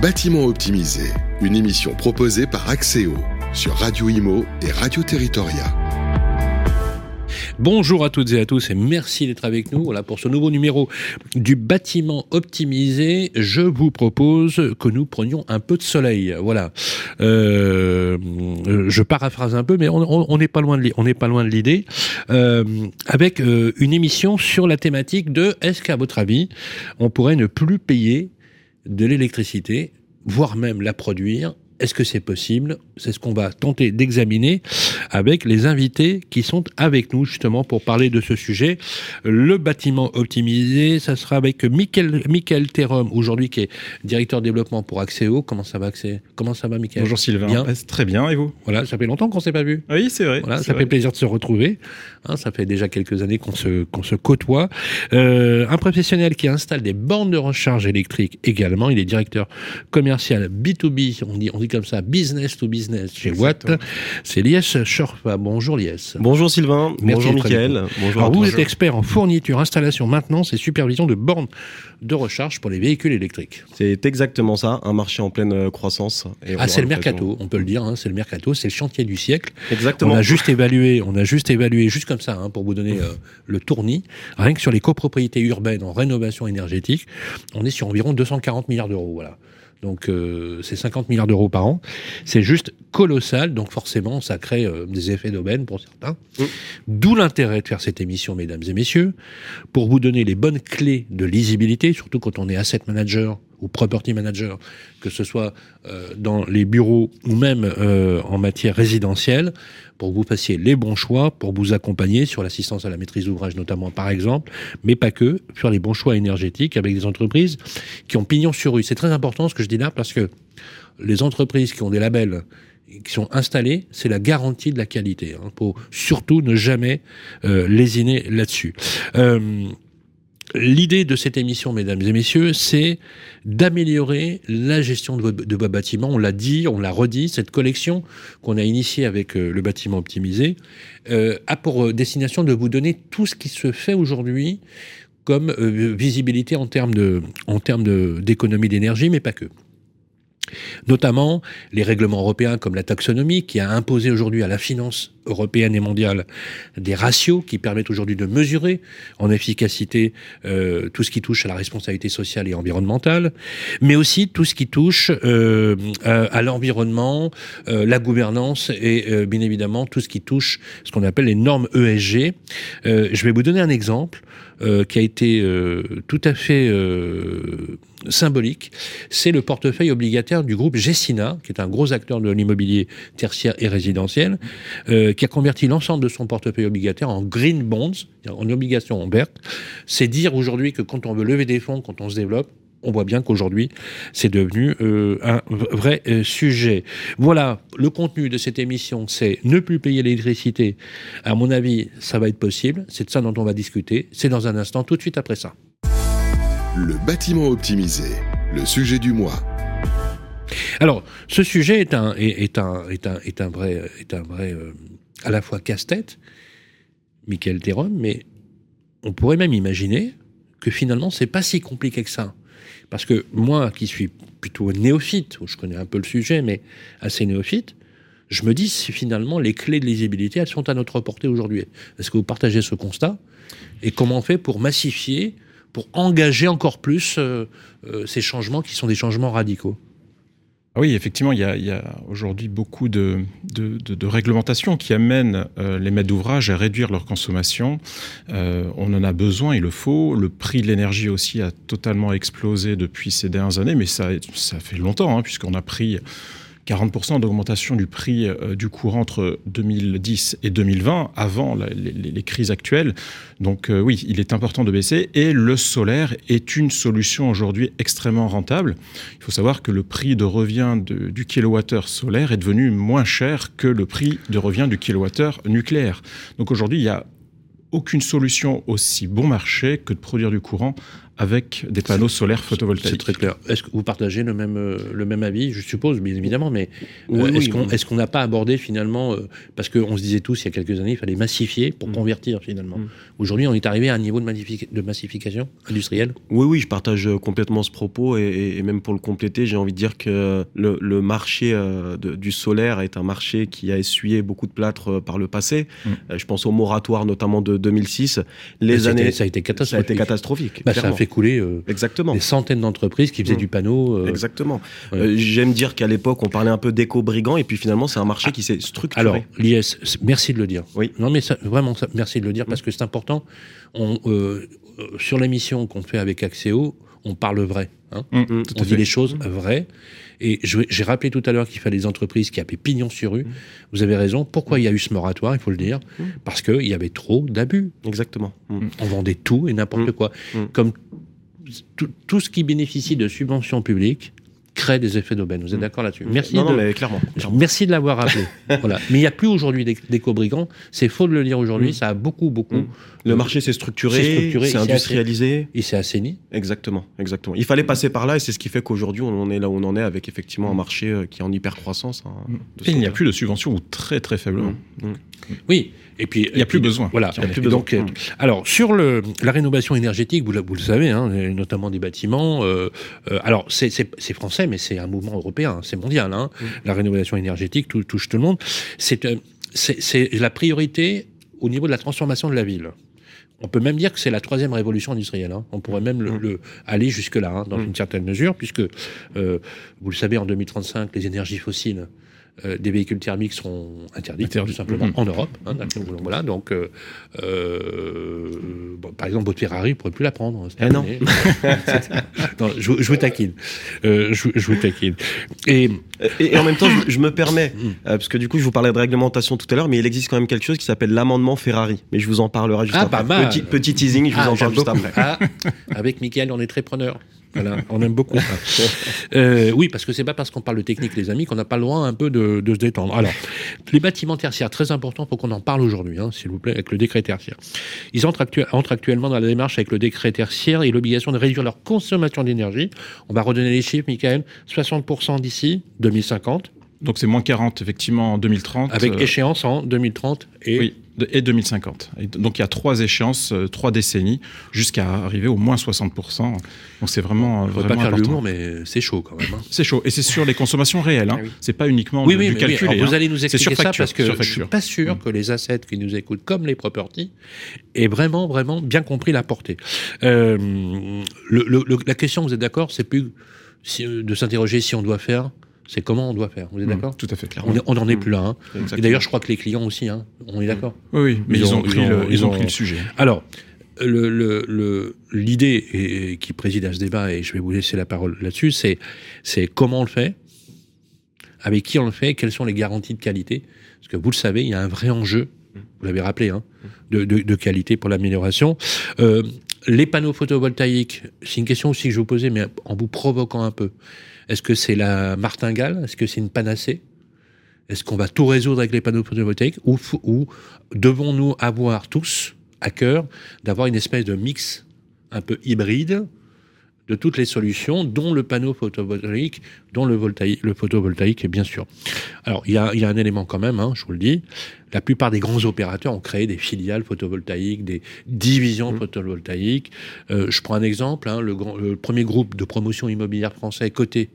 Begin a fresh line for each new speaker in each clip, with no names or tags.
Bâtiment optimisé, une émission proposée par Axéo sur Radio Imo et Radio Territoria.
Bonjour à toutes et à tous et merci d'être avec nous. Voilà, pour ce nouveau numéro du bâtiment optimisé, je vous propose que nous prenions un peu de soleil. Voilà. Euh, je paraphrase un peu, mais on n'est pas loin de l'idée. Euh, avec euh, une émission sur la thématique de est-ce qu'à votre avis, on pourrait ne plus payer de l'électricité, voire même la produire est-ce que c'est possible C'est ce qu'on va tenter d'examiner avec les invités qui sont avec nous justement pour parler de ce sujet. Le bâtiment optimisé, ça sera avec Michael, Michael aujourd'hui qui est directeur développement pour Axéo. Comment ça va Axéo Comment ça va Michael?
Bonjour Sylvain.
Bien.
Très bien et vous?
Voilà, ça fait longtemps qu'on s'est pas vu.
Oui, c'est vrai.
Voilà, ça fait plaisir de se retrouver. Hein, ça fait déjà quelques années qu'on se, qu'on se côtoie. Euh, un professionnel qui installe des bornes de recharge électrique également. Il est directeur commercial B2B. On dit, on dit comme ça, business to business chez Watt. C'est Lies Schorfa. Bonjour Lies.
Bonjour Sylvain. bonjour Mickaël.
Bonjour. Alors vous êtes expert en fourniture, installation, maintenance et supervision de bornes de recharge pour les véhicules électriques.
C'est exactement ça, un marché en pleine euh, croissance.
ah, c'est le mercato, on peut le dire, hein, c'est le mercato, c'est le chantier du siècle.
Exactement.
On a juste évalué, on a juste évalué, juste comme ça, hein, pour vous donner euh, le tournis, rien que sur les copropriétés urbaines en rénovation énergétique, on est sur environ 240 milliards d'euros. Voilà. Donc euh, c'est 50 milliards d'euros par an. C'est juste colossal, donc forcément ça crée euh, des effets d'aubaine pour certains. Mm. D'où l'intérêt de faire cette émission, mesdames et messieurs, pour vous donner les bonnes clés de lisibilité, surtout quand on est asset manager ou property manager, que ce soit euh, dans les bureaux ou même euh, en matière résidentielle, pour que vous fassiez les bons choix, pour vous accompagner sur l'assistance à la maîtrise d'ouvrage notamment par exemple, mais pas que, faire les bons choix énergétiques avec des entreprises qui ont pignon sur rue. C'est très important ce que je dis là parce que les entreprises qui ont des labels qui sont installés, c'est la garantie de la qualité. Hein, pour surtout ne jamais euh, lésiner là-dessus. L'idée de cette émission, mesdames et messieurs, c'est d'améliorer la gestion de vos, bâtiments. On l'a dit, on l'a redit, cette collection qu'on a initiée avec euh, le bâtiment optimisé euh, a pour euh, destination de vous donner tout ce qui se fait aujourd'hui comme visibilité en termes de, en termes d'économie d'énergie, mais pas que notamment les règlements européens comme la taxonomie qui a imposé aujourd'hui à la finance européenne et mondiale des ratios qui permettent aujourd'hui de mesurer en efficacité euh, tout ce qui touche à la responsabilité sociale et environnementale, mais aussi tout ce qui touche euh, à, l'environnement, euh, la gouvernance et bien évidemment tout ce qui touche ce qu'on appelle les normes ESG. je vais vous donner un exemple. Euh, qui a été euh, tout à fait euh, symbolique, c'est le portefeuille obligataire du groupe Gessina, qui est un gros acteur de l'immobilier tertiaire et résidentiel, qui a converti l'ensemble de son portefeuille obligataire en green bonds, en obligations vertes. C'est dire aujourd'hui que quand on veut lever des fonds, quand on se développe, on voit bien qu'aujourd'hui, c'est devenu euh, un vrai euh, sujet. Voilà, le contenu de cette émission, c'est ne plus payer l'électricité. À mon avis, ça va être possible. C'est de ça dont on va discuter. C'est dans un instant, tout de suite après ça.
Le bâtiment optimisé, le sujet du mois.
Alors, ce sujet est un, est, un, est un, est un vrai, est un vrai euh, à la fois casse-tête, Michael Théron, mais on pourrait même imaginer que finalement, c'est pas si compliqué que ça. Parce que moi, qui suis plutôt néophyte, où je connais un peu le sujet, mais assez néophyte, je me dis si finalement les clés de lisibilité, elles sont à notre portée aujourd'hui. Est-ce que vous partagez ce constat? Et comment on fait pour massifier, pour engager encore plus euh, euh, ces changements qui sont des changements radicaux?
Oui, effectivement, il y a, aujourd'hui beaucoup de, réglementations qui amènent euh, les maîtres d'ouvrage à réduire leur consommation. Euh, on en a besoin, il le faut. Le prix de l'énergie aussi a totalement explosé depuis ces dernières années, mais ça, ça fait longtemps, hein, puisqu'on a pris 40% d'augmentation du prix euh, du courant entre 2010 et 2020, avant les, crises actuelles. Donc euh, oui, il est important de baisser. Et le solaire est une solution aujourd'hui extrêmement rentable. Il faut savoir que le prix de revient du kilowattheure solaire est devenu moins cher que le prix de revient du kilowattheure nucléaire. Donc aujourd'hui, il y a aucune solution aussi bon marché que de produire du courant avec des panneaux solaires photovoltaïques.
C'est très clair. Est-ce que vous partagez le même, euh, le même avis? Je suppose, bien évidemment, mais euh, est-ce qu'on n'a pas abordé finalement, euh, parce qu'on se disait tous il y a quelques années, il fallait massifier pour mm. convertir finalement. Mm. Aujourd'hui, on est arrivé à un niveau de, de, massification industrielle?
Oui, oui, je partage complètement ce propos et, même pour le compléter, j'ai envie de dire que le, marché du solaire est un marché qui a essuyé beaucoup de plâtre par le passé. Mm. je pense au moratoire notamment de 2006.
Les années, ça a été catastrophique. Ça a été
catastrophique.
Bah, ça a fait euh,
Exactement.
des centaines d'entreprises qui faisaient mm. du panneau.
Euh, Exactement. Euh, j'aime dire qu'à l'époque, on parlait un peu d'éco-brigand, et puis finalement, c'est un marché ah, qui s'est structuré.
Alors, l'IS, merci de le dire. Oui. Non, mais vraiment, merci de le dire, parce que c'est important. On, sur l'émission qu'on fait avec Axéo, on parle vrai. Hein. Mm, mm, on dit les choses vraies. Et j'ai rappelé tout à l'heure qu'il fallait des entreprises qui avaient pignon sur rue. Vous avez raison. Pourquoi il y a eu ce moratoire, il faut le dire? Parce qu'il y avait trop d'abus.
Exactement.
On vendait tout et n'importe quoi. Comme tout, ce qui bénéficie de subventions publiques crée des effets d'aubaine. Vous êtes mm. d'accord là-dessus
Merci. Non, de, mais clairement,
Merci de l'avoir rappelé. voilà. Mais il n'y a plus aujourd'hui d'éco-brigands. C'est faux de le dire aujourd'hui. Mm. Ça a beaucoup, beaucoup. Mm.
Le marché s'est structuré, s'est industrialisé.
Il s'est assaini.
Exactement, exactement. Il fallait passer par là et c'est ce qui fait qu'aujourd'hui on en est là où on en est avec effectivement un marché euh, qui est en hyper croissance. Hein,
il n'y a plus de subventions ou très très faiblement.
Oui, et puis
il n'y a plus besoin.
Voilà. Donc, euh, alors sur le, la rénovation énergétique, vous, vous le savez, hein, notamment des bâtiments. Euh, euh, alors c'est français, mais c'est un mouvement européen, hein, c'est mondial. Hein. Mm. La rénovation énergétique touche tout le monde. C'est c'est la priorité au niveau de la transformation de la ville. On peut même dire que c'est la troisième révolution industrielle. Hein. On pourrait même le, mm. aller jusque-là, hein, dans mm. une certaine mesure, puisque, euh, vous le savez, en 2035, les énergies fossiles euh, des véhicules thermiques seront interdits, tout simplement, mm-hmm. en Europe. Hein, voilà, donc, euh, euh, par exemple, votre Ferrari, vous ne pourrez plus la prendre.
Eh non.
je, vous taquine. Je, vous taquine.
Et, et, en même temps, je, me permets, mm. parce que du coup, je vous parlais de réglementation tout à l'heure, mais il existe quand même quelque chose qui s'appelle l'amendement Ferrari. Mais je vous en parlerai juste ah, après. Petit, petit, teasing, je vous ah, en parle juste après.
Ah, avec Mickaël, on est très preneur. Voilà, on aime beaucoup. Euh, oui, parce que c'est pas parce qu'on parle de technique, les amis, qu'on n'a pas le droit un peu de, se détendre. Alors, les bâtiments tertiaires, très important pour qu'on en parle aujourd'hui, hein, s'il vous plaît, avec le décret tertiaire. Ils entrent, actuellement dans la démarche avec le décret tertiaire et l'obligation de réduire leur consommation d'énergie. On va redonner les chiffres, Michael. 60% d'ici 2050.
Donc c'est moins 40 effectivement en 2030.
Avec euh, échéance en 2030 et...
Oui, et 2050. donc il y a trois échéances, euh, trois décennies, jusqu'à arriver au moins 60%. Donc c'est vraiment,
On ne pas faire l'humour, mais c'est chaud quand même. Hein.
C'est chaud. Et c'est sur les consommations réelles. Hein. Ah c'est pas uniquement oui, du calcul.
Vous hein. allez nous expliquer ça parce que je ne suis pas sûr mm. que les assets qui nous écoutent, comme les properties, aient vraiment, vraiment bien compris la portée. Euh, la question, vous êtes d'accord, c'est plus de s'interroger si on doit faire c'est comment on doit faire. Vous êtes mmh, d'accord
Tout à fait,
clairement. On n'en est plus là. Hein. Et d'ailleurs, je crois que les clients aussi, hein, on est d'accord
Oui, oui, mais ils, ont, pris, le, sujet.
Alors, l'idée qui préside à ce débat, et je vais vous laisser la parole là-dessus, c'est comment on le fait, avec qui on le fait, quelles sont les garanties de qualité. Parce que vous le savez, il y a un vrai enjeu, vous l'avez rappelé, hein, de, qualité pour l'amélioration. Euh, les panneaux photovoltaïques, c'est une question aussi que je vous posais, mais en vous provoquant un peu. Est-ce que c'est la martingale? Est-ce que c'est une panacée? Est-ce qu'on va tout résoudre avec les panneaux photovoltaïques? Ou, ou devons-nous avoir tous à cœur d'avoir une espèce de mix un peu hybride de toutes les solutions, dont le panneau photovoltaïque, dont le, voltaïque, le photovoltaïque, bien sûr. Alors, il y a, un élément quand même, hein, je vous le dis. La plupart des grands opérateurs ont créé des filiales photovoltaïques, des divisions mmh. photovoltaïques. Euh, je prends un exemple, hein, le, le, premier groupe de promotion immobilière français coté,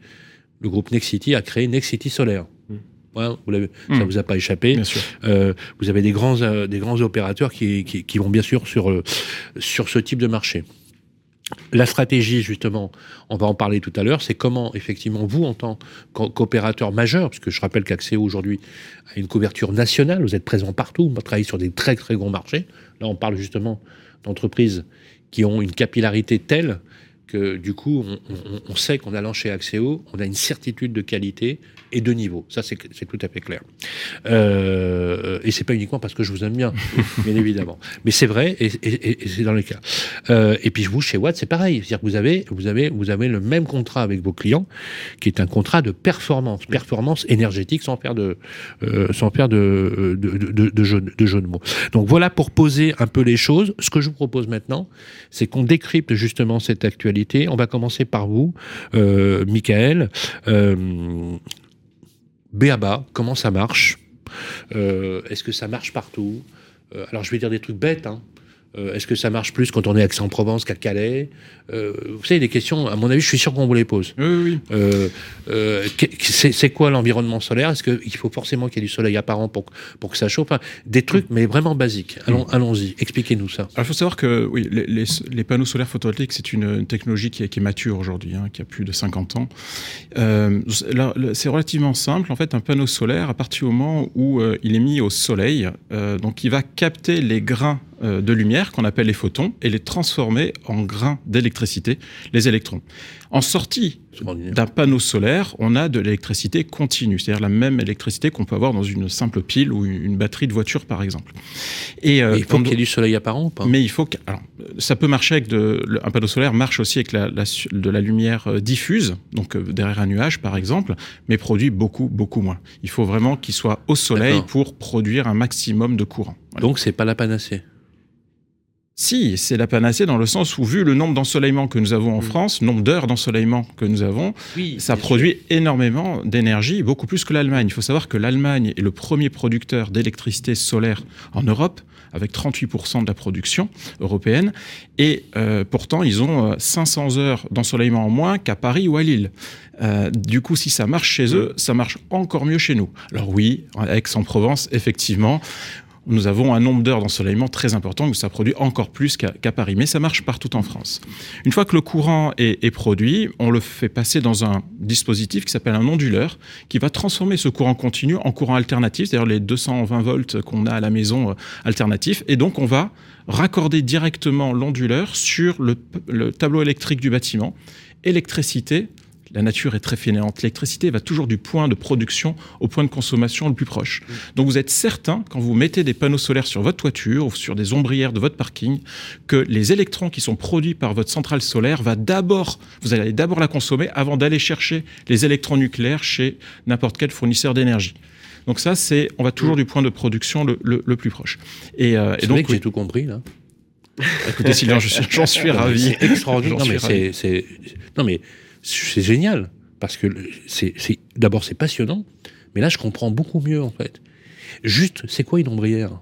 le groupe Nexity, a créé Nexity Solaire. Mmh. vous ça ne mmh. vous a pas échappé. Euh, vous avez des grands, euh, des grands opérateurs qui, qui, qui, vont bien sûr sur, sur ce type de marché. La stratégie, justement, on va en parler tout à l'heure, c'est comment, effectivement, vous, en tant qu'opérateur majeur, puisque je rappelle qu'Axéo, aujourd'hui, a une couverture nationale, vous êtes présent partout, vous travaillez sur des très, très grands marchés. Là, on parle justement d'entreprises qui ont une capillarité telle que du coup, on, on- on sait qu'en allant chez Axéo, on a une certitude de qualité et de niveau. Ça, c'est tout à fait clair. Euh, et c'est pas uniquement parce que je vous aime bien, bien évidemment. Mais c'est vrai et, et- et- et c'est dans le cas. Euh, et puis vous, chez Watt, c'est pareil. C'est-à-dire que vous avez, vous, avez, vous avez le même contrat avec vos clients, qui est un contrat de performance, performance énergétique, sans faire de, euh, sans faire de, de, de, de jeu, de jeu de mots. Donc voilà pour poser un peu les choses. Ce que je vous propose maintenant, c'est qu'on décrypte justement cette actualité. On va commencer par vous, euh, Michael. Euh, BABA, comment ça marche? Euh, Est-ce que ça marche partout? Euh, Alors je vais dire des trucs bêtes. Hein. Euh, Est-ce que ça marche plus quand on est à Aix-en-Provence qu'à Calais Euh, Vous savez, des questions, à mon avis, je suis sûr qu'on vous les pose.
Oui, oui.
Euh, c'est quoi l'environnement solaire? Est-ce qu'il faut forcément qu'il y ait du soleil apparent pour, pour que ça chauffe? Enfin, Des trucs, mais vraiment basiques. Allons- Allons-y, expliquez-nous ça.
Alors, il faut savoir que oui, les, les- les panneaux solaires photovoltaïques, c'est une, une technologie qui est, qui est mature aujourd'hui, hein, qui a plus de 50 ans. C'est relativement simple. En fait, un panneau solaire, à partir du moment où il est mis au soleil, donc il va capter les grains de lumière qu'on appelle les photons et les transformer en grains d'électricité, les électrons. En sortie d'un panneau solaire, on a de l'électricité continue, c'est-à-dire la même électricité qu'on peut avoir dans une simple pile ou une batterie de voiture, par exemple. Et, euh,
il faut qu'il y ait du soleil apparent ou pas?
Mais il faut que, alors, ça peut marcher avec de, un panneau solaire marche aussi avec la, la su- de la lumière euh, diffuse, donc euh, derrière un nuage par exemple, mais produit beaucoup beaucoup moins. Il faut vraiment qu'il soit au soleil pour produire un maximum de courant. Voilà.
Donc c'est pas la panacée?
Si, c'est la panacée dans le sens où vu le nombre d'ensoleillements que nous avons en. France, nombre d'heures d'ensoleillement que nous avons,
Oui,
ça produit énormément d'énergie, beaucoup plus que l'Allemagne. Il faut savoir que l'Allemagne est le premier producteur d'électricité solaire en Europe, avec 38% de la production européenne, et euh, pourtant ils ont euh, 500 heures d'ensoleillement en moins qu'à Paris ou à Lille. Euh, du coup, si ça marche chez eux, ça marche encore mieux chez nous. Alors oui, Aix-en-Provence, effectivement, nous avons un nombre d'heures d'ensoleillement très important, où ça produit encore plus qu'à Paris. Mais ça marche partout en France. Une fois que le courant est, produit, on le fait passer dans un dispositif qui s'appelle un onduleur, qui va transformer ce courant continu en courant alternatif, c'est-à-dire les 220 volts qu'on a à la maison euh, alternatif. Et donc, on va raccorder directement l'onduleur sur le tableau électrique du bâtiment. Électricité, la nature est très fainéante. L'électricité va toujours du point de production au point de consommation le plus proche. Donc vous êtes certain, quand vous mettez des panneaux solaires sur votre toiture ou sur des ombrières de votre parking, que les électrons qui sont produits par votre centrale solaire va d'abord, vous allez d'abord la consommer avant d'aller chercher les électrons nucléaires chez n'importe quel fournisseur d'énergie. Donc ça, c'est, on va toujours du point de production le, le- le plus proche. Et, euh, et donc, oui,
j'ai tout compris là.
écoutez Sylvain, j'en suis ravi.
C'est extraordinaire. Mais c'est- non mais c'est génial parce que c'est, d'abord c'est passionnant, mais là je comprends beaucoup mieux en fait. Juste, c'est quoi une ombrière?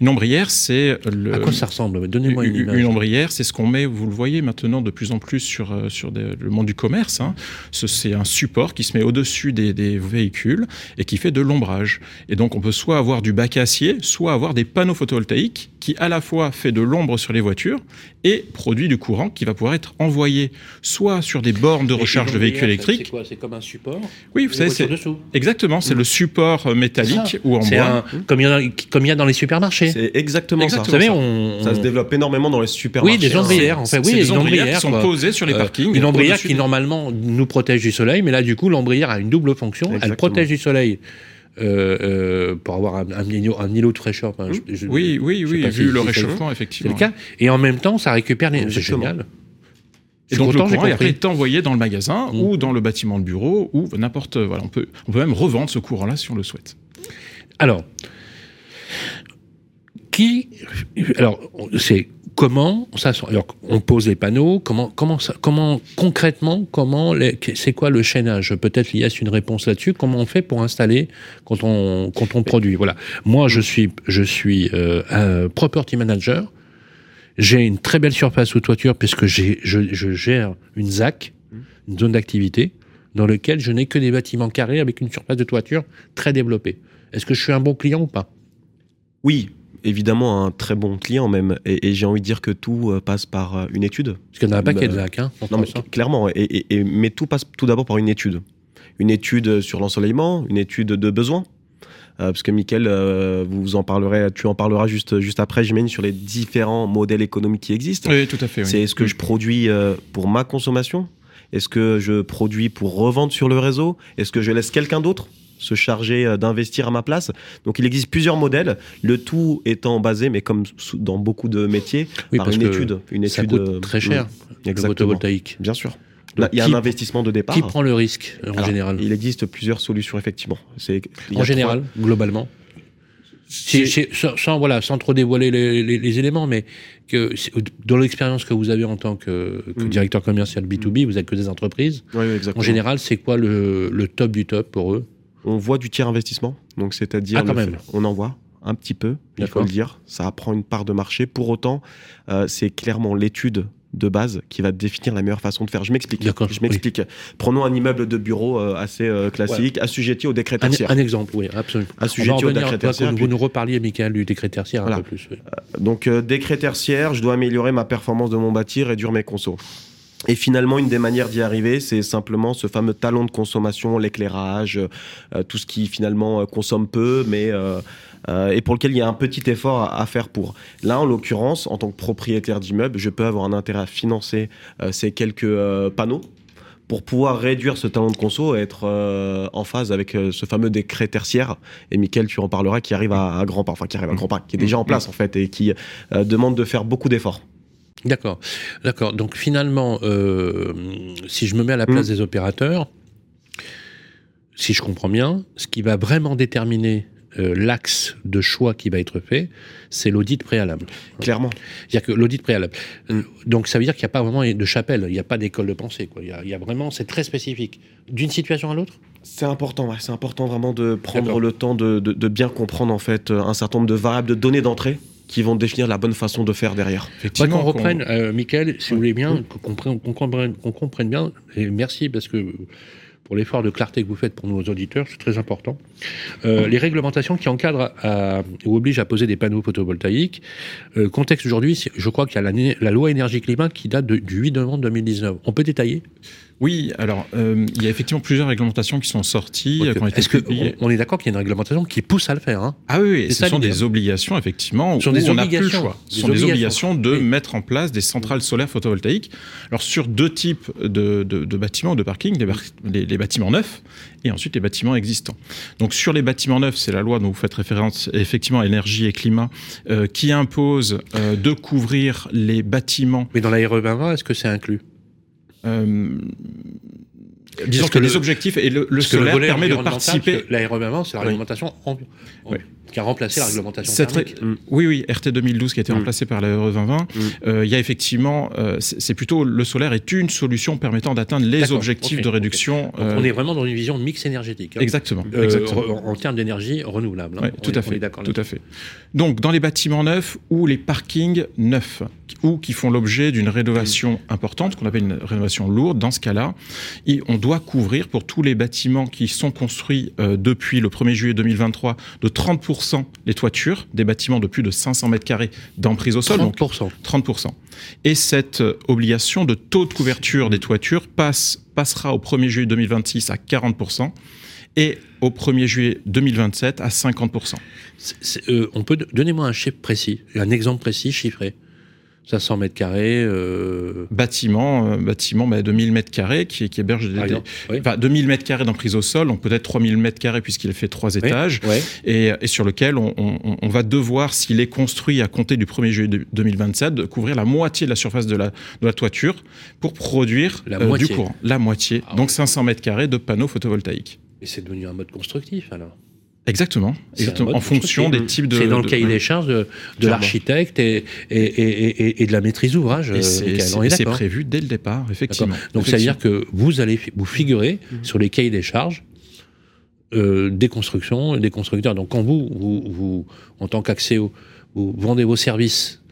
Une ombrière, c'est le.
À quoi ça ressemble? Donnez-moi une image.
une ombrière, c'est ce qu'on met, vous le voyez maintenant de plus en plus sur, euh, sur des- le monde du commerce. hein. Ce- C'est un support qui se met au-dessus des, des véhicules et qui fait de l'ombrage. Et donc on peut soit avoir du bac à acier, soit avoir des panneaux photovoltaïques qui à la fois fait de l'ombre sur les voitures et produit du courant qui va pouvoir être envoyé soit sur des bornes de recharge de véhicules
C'est
électriques.
quoi? C'est comme un support?
Oui, vous savez, c'est
dessous?
exactement, c'est
Mm.
le support euh, métallique
Ça,
ou en bois.
un, comme il y a, comme il y a dans les supermarchés.
C'est exactement,
Exactement.
Vous savez,
ça.
on,
Ça se développe énormément dans les supermarchés.
Oui, des
hein.
ombrières. En fait, oui,
des ombrières qui sont
quoi.
posées sur les
Euh,
parkings.
Une ombrière qui normalement nous protège du soleil, mais là du coup l'ombrière a une double fonction. Elle protège du soleil euh, euh, pour avoir un, un, un îlot de fraîcheur. Enfin, je- je-
Oui, oui, oui, vu
si-
le
si c'est
réchauffement,
C'est
effectivement.
le cas. Et en même temps, ça récupère les. C'est génial.
Et donc le
content, j'ai
courant est après
compris.
est envoyé dans le magasin
Mm.
ou dans le bâtiment de bureau ou n'importe voilà on peut on peut même revendre ce courant-là si on le souhaite.
Alors, qui. Alors, c'est comment ça. Alors, on pose les panneaux. Comment, comment, ça, comment concrètement, comment c'est quoi le chaînage? Peut-être il y a une réponse là-dessus. Comment on fait pour installer quand on, quand on produit? Voilà. Moi, je suis, je suis euh, un property manager. J'ai une très belle surface sous toiture puisque j'ai, je, je gère une ZAC, une zone d'activité, dans lequel je n'ai que des bâtiments carrés avec une surface de toiture très développée. Est-ce que je suis un bon client ou pas?
Oui, évidemment, un très bon client même. Et, et j'ai envie de dire que tout euh, passe par euh, une étude.
Parce qu'il y en a un paquet
Bah,
de ZAC, hein, on
Non, mais
hein.
clairement. Et, et- et- mais tout passe tout d'abord par une étude. Une étude sur l'ensoleillement, une étude de besoin. parce que Mickaël, vous en parlerez, tu en parleras juste, juste après, j'imagine, sur les différents modèles économiques qui existent.
Oui, tout à fait.
C'est est-ce que je produis pour ma consommation Est-ce que je produis pour revendre sur le réseau? Est-ce que je laisse quelqu'un d'autre? Se charger euh, d'investir à ma place. Donc il existe plusieurs modèles, le tout étant basé, mais comme dans beaucoup de métiers, par une étude. Une
ça coûte euh, très cher, mmh, le photovoltaïque.
Bien sûr. il y a un investissement de départ.
Qui prend le risque en général
Il existe plusieurs solutions, effectivement.
En général, globalement sans, voilà, sans trop dévoiler les, éléments, mais que dans l'expérience que vous avez en tant que, mmh. directeur commercial B2B, mmh. vous n'êtes que des entreprises. en général, c'est quoi le, le, top du top pour eux?
On voit du tiers investissement, donc c'est-à-dire
ah, même.
on en voit un petit peu, il faut le dire, ça prend une part de marché. Pour autant, euh, c'est clairement l'étude de base qui va définir la meilleure façon de faire. Je m'explique. Je m'explique. Prenons un immeuble de bureau euh, assez euh, classique, assujetti au décret tertiaire.
Un, exemple, oui, absolument.
Assujetti au décret tertiaire.
Vous nous reparliez, Michael, du décret tertiaire un peu plus.
donc, décret tertiaire, je dois améliorer ma performance de mon bâti, réduire mes consos. Et finalement, une des manières d'y arriver, c'est simplement ce fameux talon de consommation, l'éclairage, euh, tout ce qui finalement euh, consomme peu, mais euh, et pour lequel il y a un petit effort à, faire pour. Là, en l'occurrence, en tant que propriétaire d'immeuble, je peux avoir un intérêt à financer ces quelques panneaux pour pouvoir réduire ce talon de conso et être en phase avec ce fameux décret tertiaire. Et Mickaël, tu en parleras, qui arrive à, à grands pas, enfin qui arrive à grands pas, qui est déjà en place en fait et qui demande de faire beaucoup d'efforts.
D'accord, d'accord. Donc finalement, euh, si je me mets à la place mm. des opérateurs, si je comprends bien, ce qui va vraiment déterminer euh, l'axe de choix qui va être fait, c'est l'audit préalable.
Clairement.
Il y a que l'audit préalable. Euh, donc ça veut dire qu'il n'y a pas vraiment de chapelle, il n'y a pas d'école de pensée. Quoi. Il, y a, vraiment, c'est très spécifique. D'une situation à l'autre?
C'est important, c'est important vraiment de prendre le temps de, de, bien comprendre en fait un certain nombre de variables, de données d'entrée qui vont définir la bonne façon de faire derrière.
Effectivement, qu'on reprenne, euh, Michael, si vous voulez bien, qu'on comprenne, comprenne, bien, et merci parce que pour l'effort de clarté que vous faites pour nos auditeurs, c'est très important. Euh, les réglementations qui encadrent ou obligent à poser des panneaux photovoltaïques. Euh, contexte aujourd'hui, je crois qu'il y a la, la, loi énergie-climat qui date du 8 novembre 2019. On peut détailler?
Oui, alors euh, il y a effectivement plusieurs réglementations qui sont sorties.
Est-ce qu'on est d'accord qu'il y a une réglementation qui pousse à le faire hein?
Ah oui, ce sont des obligations effectivement. Ce sont des on n'a plus le choix. Ce sont des obligations de mettre en place des centrales solaires photovoltaïques. Alors sur deux types de, bâtiments, de parkings, les, les, bâtiments neufs et ensuite les bâtiments existants. Donc sur les bâtiments neufs, c'est la loi dont vous faites référence, effectivement énergie et climat, euh, qui impose euh, de couvrir les bâtiments.
Mais dans la RE 2020, est-ce que c'est inclus?
Disons que, les objectifs et le, le solaire permet de participer.
L'aérobiament, c'est la réglementation en, qui a remplacé la réglementation thermique.
Oui, oui, RT 2012 qui a été mm. remplacé par la RE 2020. Mm. Euh, il y a effectivement, euh, c'est plutôt le solaire est une solution permettant d'atteindre les objectifs de réduction.
Euh, on est vraiment dans une vision de mix énergétique.
Hein. Exactement,
En, termes d'énergie renouvelable.
Hein. tout à fait. Tout à fait. Donc, dans les bâtiments neufs ou les parkings neufs ou qui font l'objet d'une rénovation importante, qu'on appelle une rénovation lourde, dans ce cas-là, on doit couvrir pour tous les bâtiments qui sont construits depuis le 1er juillet 2023 de 30% les toitures des bâtiments de plus de 500 mètres carrés d'emprise au sol.
30%.
30%. Et cette euh, obligation de taux de couverture des toitures passe, passera au 1er juillet 2026 à 40% et au 1er juillet 2027 à 50%.
Euh, on peut Donnez-moi un chiffre précis, un exemple précis chiffré. 500 mètres carrés. Euh...
Bâtiment, euh, bâtiment bah, de 1000 mètres carrés qui, qui héberge des, oui. enfin, 2000 mètres carrés d'emprise au sol, donc peut-être 3000 mètres carrés puisqu'il fait trois étages, et, et, sur lequel on, on, on va devoir, s'il est construit à compter du 1er juillet 2027, de couvrir la moitié de la surface de la, de la toiture pour produire
la euh,
du courant. La moitié. Ah donc 500 mètres carrés de panneaux photovoltaïques.
Et c'est devenu un mode constructif alors
Exactement, exactement. en fonction des types de.
C'est dans le cahier des charges de, de l'architecte et, et, et, et, de la maîtrise d'ouvrage.
Et c'est prévu dès le départ, effectivement.
Donc,
ça
veut dire que vous allez vous figurer mmh. sur les cahiers des charges euh, des constructions, des constructeurs. Donc, quand vous, vous, vous en tant qu'Axéo, vous vendez vos services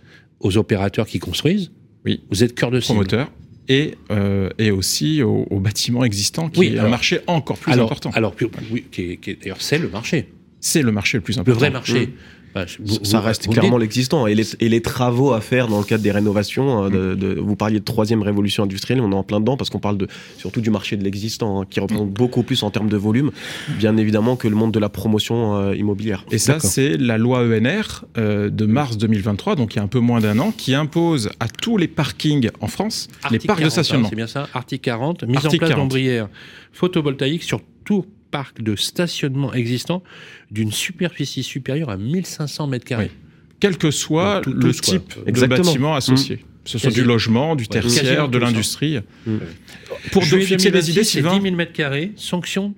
aux opérateurs qui construisent,
oui.
vous êtes cœur de cible.
Promoteur et, euh, et aussi aux, bâtiments existants, qui est un marché encore plus important.
Alors, oui, qui, d'ailleurs, c'est le marché.
C'est le marché le plus important.
Le vrai marché. Bah, je- vous-
ça
vous-
reste
vous
clairement l'existant. Et les, et les travaux à faire dans le cadre des rénovations, de, de- vous parliez de troisième révolution industrielle, on est en plein dedans parce qu'on parle de, surtout du marché de l'existant, hein, qui représente beaucoup plus en termes de volume, bien évidemment, que le monde de la promotion euh, immobilière.
Et ça, c'est la loi ENR euh, de mars 2023, donc il y a un peu moins d'un an, qui impose à tous les parkings en France les parcs
40,
de stationnement.
hein, C'est bien ça, article 40, mise
Article
en place
40.
d'ombrières photovoltaïques sur tout parc de stationnement existant d'une superficie supérieure à 1500 mètres carrés.
Quel que soit
Donc, tout-
le
quoi.
type de
Exactement.
bâtiment associé. Que ce soit
Quasi-
du logement, du
quasiment
tertiaire, de l'industrie.
Mm.
Pour
Juillet
fixer des
2026,
idées,
c'est
Sylvain
10 000 mètres carrés, sanction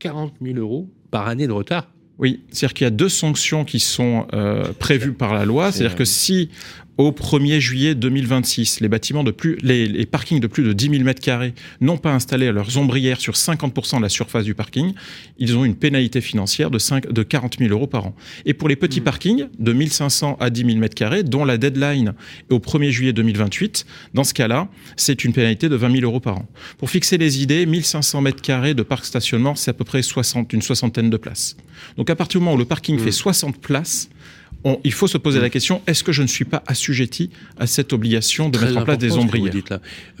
40 000 euros par année de retard.
Oui, c'est-à-dire qu'il y a deux sanctions qui sont euh, prévues par la loi. C'est-à-dire que si au 1er juillet 2026, les bâtiments de plus, les, les parkings de plus de 10 000 mètres carrés n'ont pas installé leurs ombrières sur 50% de la surface du parking, ils ont une pénalité financière de, 5, de 40 000 euros par an. Et pour les petits parkings de 1500 à 10 000 mètres carrés, dont la deadline est au 1er juillet 2028, dans ce cas-là, c'est une pénalité de 20 000 euros par an. Pour fixer les idées, 1500 mètres carrés de parc stationnement, c'est à peu près 60, une soixantaine de places. Donc à partir du moment où le parking fait 60 places, on- il faut se poser la question est-ce que je ne suis pas assujetti à cette obligation de
Très
mettre en place des ombrières.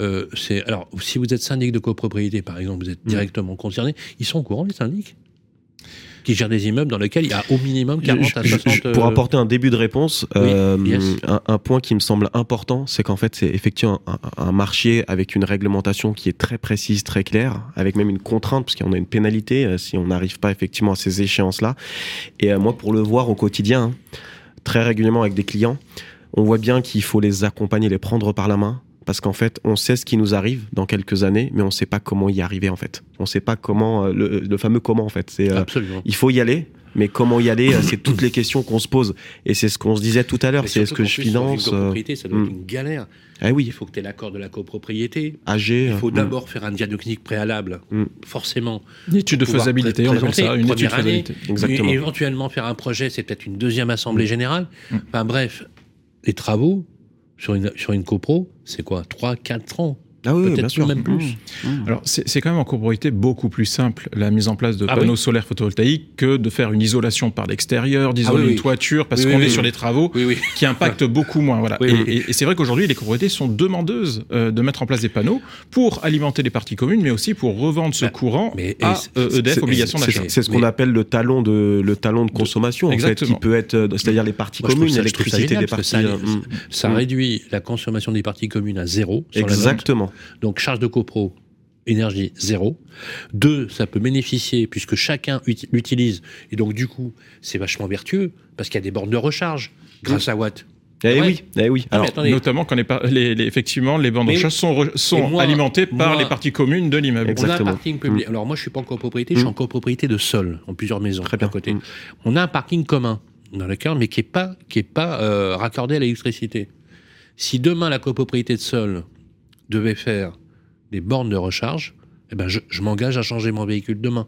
Euh, alors, si vous êtes syndic de copropriété, par exemple, vous êtes directement concerné, ils sont au courant, les syndics? Qui gèrent des immeubles dans lesquels il y a au minimum 40 à
Je- je-
60...
pour
euh,
apporter un début de réponse,
oui,
euh,
yes.
un, un point qui me semble important, c'est qu'en fait, c'est effectivement un, un marché avec une réglementation qui est très précise, très claire, avec même une contrainte, parce qu'on a une pénalité euh, si on n'arrive pas effectivement à ces échéances-là. Et euh, moi, pour le voir au quotidien, hein, très régulièrement avec des clients, on voit bien qu'il faut les accompagner, les prendre par la main. Parce qu'en fait, on sait ce qui nous arrive dans quelques années, mais on ne sait pas comment y arriver en fait. On ne sait pas comment, euh, le, le fameux comment en fait. C'est euh,
Absolument.
il faut y aller, mais comment y aller, euh, c'est toutes les questions qu'on se pose. Et c'est ce qu'on se disait tout à l'heure, c'est est-ce que je
sur une
finance euh,
copropriété, ça doit être
hmm.
une galère.
Ah
Il
oui,
faut que tu aies l'accord de la copropriété.
AG.
Il faut
euh,
d'abord faire un diagnostic préalable,
Mm.
forcément.
Une étude de faisabilité, on appelle ça, une étude de faisabilité.
Exactement.
Et éventuellement faire un projet, c'est peut-être une deuxième assemblée générale. Enfin bref, les travaux sur une, sur une copro, c'est quoi 3, 4 ans
Ah oui, bien
Peut-être
sûr.
même plus.
Mmh. Mmh.
Alors, c'est c'est quand même en copropriété beaucoup plus simple, la mise en place de
Ah
panneaux
oui
solaires photovoltaïques, que de faire une isolation par l'extérieur, d'isoler
Ah oui,
une
oui.
toiture, parce
Oui,
qu'on
oui,
est
oui.
sur des travaux
Oui, oui.
qui impactent beaucoup moins. Voilà.
Oui,
et
oui.
et- et c'est vrai qu'aujourd'hui, les copropriétés sont demandeuses euh, de mettre en place des panneaux pour alimenter les parties communes, mais aussi pour revendre ce
Bah,
courant
mais- et
à
c'est-
euh, EDF,
C'est-
obligation
c'est-
d'achat.
C'est c'est ce qu'on appelle le talon de le talon de consommation, en fait,
Exactement.
qui peut être, euh, c'est-à-dire les parties
Moi,
communes, l'électricité des parties.
ça,
euh, mmh. Mm.
réduit la consommation des parties communes à zéro. sur Donc charge de copro, énergie zéro. Deux, ça peut bénéficier puisque chacun uti- l'utilise. Et donc du coup, c'est vachement vertueux parce qu'il y a des bornes de recharge grâce à Watt.
Eh oui, eh oui.
Ah,
Alors,
Notamment quand les, par- les- les- effectivement les bandes de recharge sont, sont
moi-
alimentées par
moi-
les parties communes de l'immeuble.
on a un parking public. Alors moi, je suis pas en copropriété, je suis
Mm.
en copropriété de sol, en plusieurs maisons
Très bien.
à côté.
Mm.
On a un parking commun dans le cœur, mais qui est pas qui est pas euh, raccordé à l'électricité. Si demain la copropriété de sol devait faire des bornes de recharge, eh ben je, je m'engage à changer mon véhicule demain.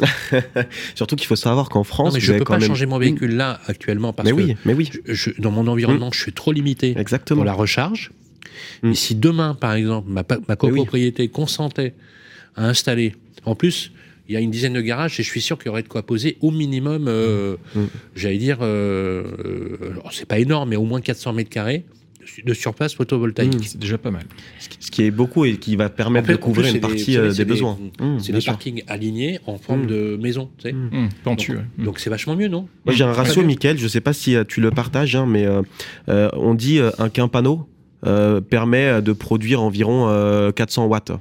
surtout qu'il faut savoir qu'en France,
non, mais je
avez
peux
quand
pas
même-
changer mon véhicule là actuellement parce
Mais
que
oui, mais oui,
je- je- dans mon environnement, je suis trop limité
exactement.
pour la recharge.
Mm.
Et si demain, par exemple, ma, copropriété consentait à installer, en plus, il y a une dizaine de garages et je suis sûr qu'il y aurait de quoi poser au minimum, euh,
Mm.
j'allais dire, euh, euh, c'est pas énorme, mais au moins 400 mètres carrés de surface photovoltaïque.
C'est déjà pas mal.
Ce qui- Ce qui est beaucoup et qui va permettre
En fait,
de couvrir une
des-
partie euh, des besoins.
des-
Mmh,
C'est des parkings alignés en forme de maison. tu sais.
Pentu,
Donc,
ouais.
donc c'est vachement mieux, non?
Moi, j'ai un ratio. Mickaël, je ne sais pas si euh, tu le partages, hein, mais euh, euh, on dit euh, un qu'un panneau euh, permet de produire environ euh, 400 watts.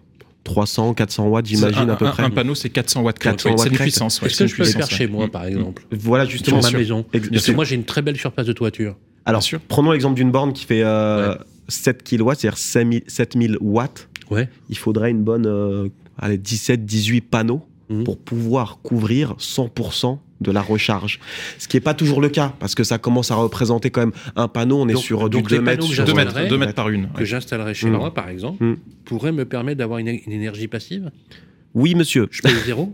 300, 400 watts, j'imagine
Un-
à peu
un-
près.
Un panneau, c'est 400 watts.
400
ouais,
watts
C'est une puissance. ouais,
Est-ce que je peux le faire chez moi, par exemple?
Voilà,
Sur
justement.
ma maison Parce que moi, j'ai une très belle surface de toiture.
Alors,
sûr.
prenons l'exemple d'une borne qui fait euh,
Ouais.
7 kW, c'est-à-dire 5000 7000 watts.
Ouais.
Il faudrait une bonne euh, allez, 17, 18 panneaux
Mhm.
pour pouvoir couvrir 100% de la recharge. Ce qui n'est pas toujours le cas, parce que ça commence à représenter quand même un panneau, on est
Donc-
sur du
donc
2
les
mètres.
panneaux que
sur-
2
J'aimerais-
mètres, deux mètres par une.
que
ouais.
j'installerai chez
Mm.
moi, par exemple,
Mm.
pourrait me permettre d'avoir une, une énergie passive?
Oui, monsieur.
Je paye zéro?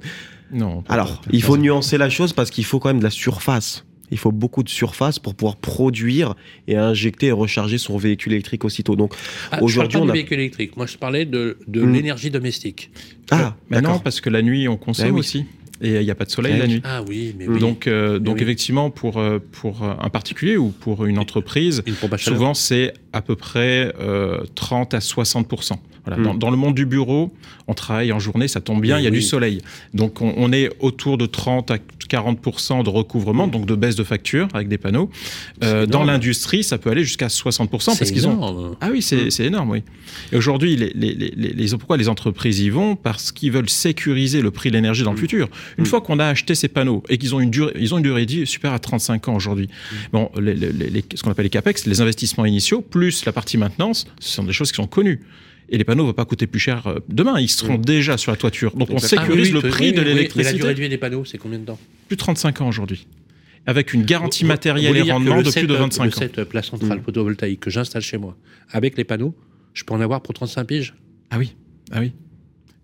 Non.
Alors, il faut nuancer la chose parce qu'il faut quand même de la surface. Il faut beaucoup de surface pour pouvoir produire et injecter et recharger son véhicule électrique aussitôt. Donc,
Ah,
Aujourd'hui, on a-
véhicule électrique. Moi, je parlais de, de
Mm.
l'énergie domestique.
ah,
Mais non,
d'accord.
parce que la nuit, on consomme
Eh oui.
aussi. et il n'y a pas de soleil la nuit.
Ah oui, mais oui.
Donc, euh,
Mais
donc
oui.
effectivement, pour, euh, pour un particulier ou pour une entreprise,
Une
souvent c'est à peu près euh, 30 à 60 voilà.
Mm.
dans, dans le monde du bureau, on travaille en journée, ça tombe bien,
Oui,
il y a
oui.
du soleil. Donc on, on est autour de 30 à 40% de recouvrement, donc de baisse de facture avec des panneaux. Euh, dans l'industrie, ça peut aller jusqu'à 60% parce qu'ils ont ah oui, c'est c'est énorme, oui. Et aujourd'hui, les, les, les, les- pourquoi les entreprises y vont? Parce qu'ils veulent sécuriser le prix de l'énergie dans le futur. Une fois qu'on a acheté ces panneaux et qu'ils ont une durée, ils ont une durée de vie super à 35 ans aujourd'hui. Bon, les, les- les- les- ce qu'on appelle les capex, les investissements initiaux plus la partie maintenance, ce sont des choses qui sont connues. Et les panneaux ne vont pas coûter plus cher euh, demain, ils seront déjà sur la toiture. Donc on sécurise
Ah oui,
le prix
oui,
de
oui. Mais la
l'électricité.
durée de vie des panneaux, c'est combien de temps?
Plus de 35 ans aujourd'hui. Avec une garantie matérielle et rendement de plus de
Le
25 ans.
set place centrale
Mm.
photovoltaïque que j'installe chez moi, avec les panneaux, je peux en avoir pour 35 piges?
Ah oui, ah oui.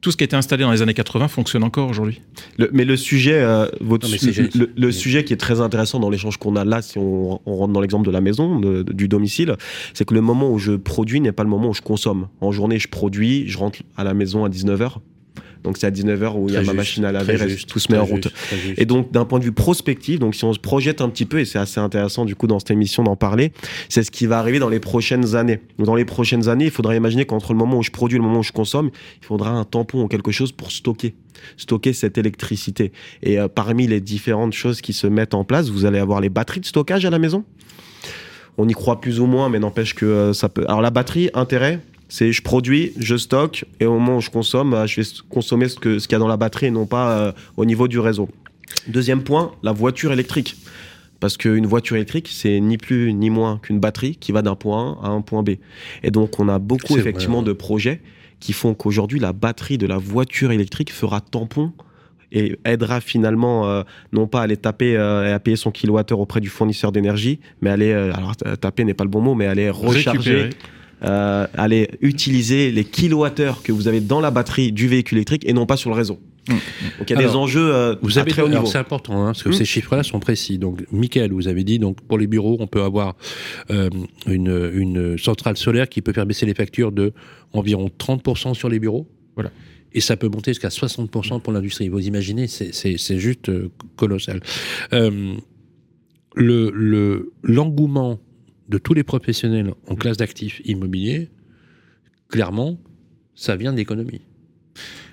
Tout ce qui a été installé dans les années 80 fonctionne encore aujourd'hui.
Le- mais le sujet, euh, votre,
Non, mais c'est
le, sujet qui est très intéressant dans l'échange qu'on a là, si on, on rentre dans l'exemple de la maison, de- de- du domicile, c'est que le moment où je produis n'est pas le moment où je consomme. En journée, je produis, je rentre à la maison à 19h. Donc c'est à 19h où il y a ma machine à laver,
juste,
tout se met en route.
juste.
Et donc, d'un point de vue prospectif, donc si on se projette un petit peu, et c'est assez intéressant du coup dans cette émission d'en parler, c'est ce qui va arriver dans les prochaines années. Dans les prochaines années, il faudra imaginer qu'entre le moment où je produis et le moment où je consomme, il faudra un tampon ou quelque chose pour stocker, stocker cette électricité. Et euh, parmi les différentes choses qui se mettent en place, vous allez avoir les batteries de stockage à la maison. On y croit plus ou moins, mais n'empêche que euh, ça peut. Alors la batterie, intérêt, c'est je produis, je stocke, et au moment où je consomme, euh, je vais consommer ce qu'il y a dans la batterie et non pas euh, au niveau du réseau. Deuxième point, la voiture électrique. Parce qu'une voiture électrique, c'est ni plus ni moins qu'une batterie qui va d'un point A à un point B. Et donc, on a beaucoup effectivement
vrai,
de projets qui font qu'aujourd'hui, la batterie de la voiture électrique fera tampon et aidera finalement euh, non pas à aller taper euh, et à payer son kilowattheure auprès du fournisseur d'énergie, mais aller, euh, alors taper n'est pas le bon mot, mais aller recharger
Récupérer.
Euh, aller utiliser les kilowattheures que vous avez dans la batterie du véhicule électrique et non pas sur le réseau.
Mm.
Donc il y a
Alors,
des enjeux euh,
Vous
à
avez
très haut niveau.
c'est important hein, parce que
Mm.
ces chiffres-là sont précis. Donc, Michael, vous avez dit donc pour les bureaux, on peut avoir euh, une, une centrale solaire qui peut faire baisser les factures de environ 30% sur les bureaux.
Voilà.
Et ça peut monter jusqu'à 60% pour l'industrie. Vous imaginez, c'est- juste euh, colossal. Euh, le le- l'engouement de tous les professionnels en classe d'actifs immobiliers, clairement, ça vient de l'économie.